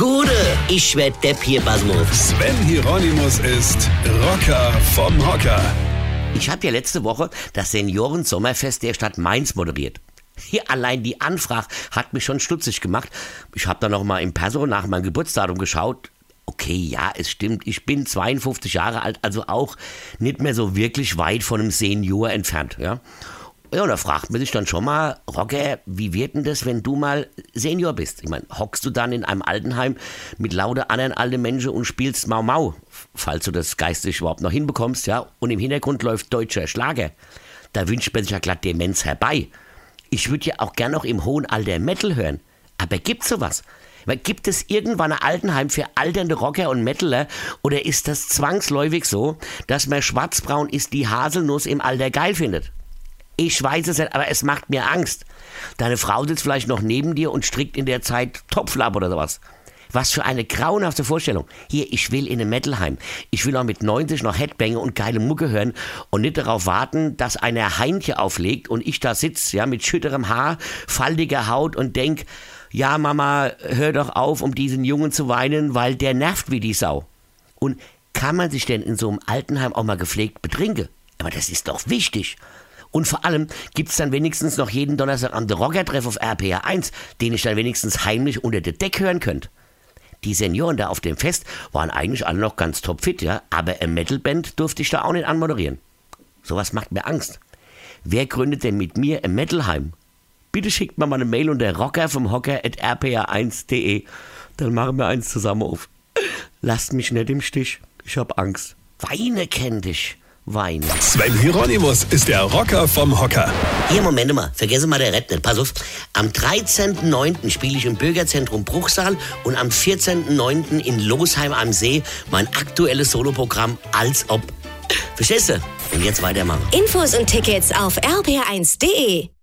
Gude, ich werd Depp hier, Basmus. Sven Hieronymus ist Rocker vom Hocker. Ich habe ja letzte Woche das Seniorensommerfest der Stadt Mainz moderiert. Hier allein die Anfrage hat mich schon stutzig gemacht. Ich habe dann noch mal im Perso nach meinem Geburtsdatum geschaut. Okay, ja, es stimmt. Ich bin 52 Jahre alt, also auch nicht mehr so wirklich weit von einem Senior entfernt. Ja, ja und da fragt man sich dann schon mal, Rocker, wie wird denn das, wenn du mal Senior bist? Ich meine, hockst du dann in einem Altenheim mit lauter anderen alten Menschen und spielst Mau Mau, falls du das geistig überhaupt noch hinbekommst, ja? Und im Hintergrund läuft deutscher Schlager. Da wünscht man sich ja glatt Demenz herbei. Ich würde ja auch gern noch im hohen Alter Metal hören. Aber gibt's sowas? Weil Gibt es irgendwann ein Altenheim für alternde Rocker und Metaler oder ist das zwangsläufig so, dass man schwarzbraun ist, die Haselnuss im Alter geil findet? Ich weiß es nicht, aber es macht mir Angst. Deine Frau sitzt vielleicht noch neben dir und strickt in der Zeit Topflab oder sowas. Was für eine grauenhafte Vorstellung. Hier, ich will in ein Metalheim. Ich will auch mit 90 noch Headbanger und geile Mucke hören und nicht darauf warten, dass einer Heintje auflegt und ich da sitze, ja, mit schütterem Haar, faltiger Haut und denk, ja, Mama, hör doch auf, um diesen Jungen zu weinen, weil der nervt wie die Sau. Und kann man sich denn in so einem Altenheim auch mal gepflegt betrinken? Aber das ist doch wichtig. Und vor allem gibt's dann wenigstens noch jeden Donnerstag am Rocker Treff auf RPA 1, den ich dann wenigstens heimlich unter der Deck hören könnte. Die Senioren da auf dem Fest waren eigentlich alle noch ganz topfit, ja, aber eine Metalband durfte ich da auch nicht anmoderieren. Sowas macht mir Angst. Wer gründet denn mit mir ein Metalheim? Bitte schickt mir mal eine Mail unter rocker vom Hocker at rpa1.de. Dann machen wir eins zusammen auf. Lasst mich nicht im Stich. Ich hab Angst. Weine kennt dich. Weine. Sven Hieronymus ist der Rocker vom Hocker. Hier, Moment mal, vergesse mal der Rett nicht. Pass auf. Am 13.09. spiele ich im Bürgerzentrum Bruchsal und am 14.09. in Losheim am See mein aktuelles Soloprogramm Als ob. Verstehst du? Und jetzt weitermachen. Infos und Tickets auf rb1.de.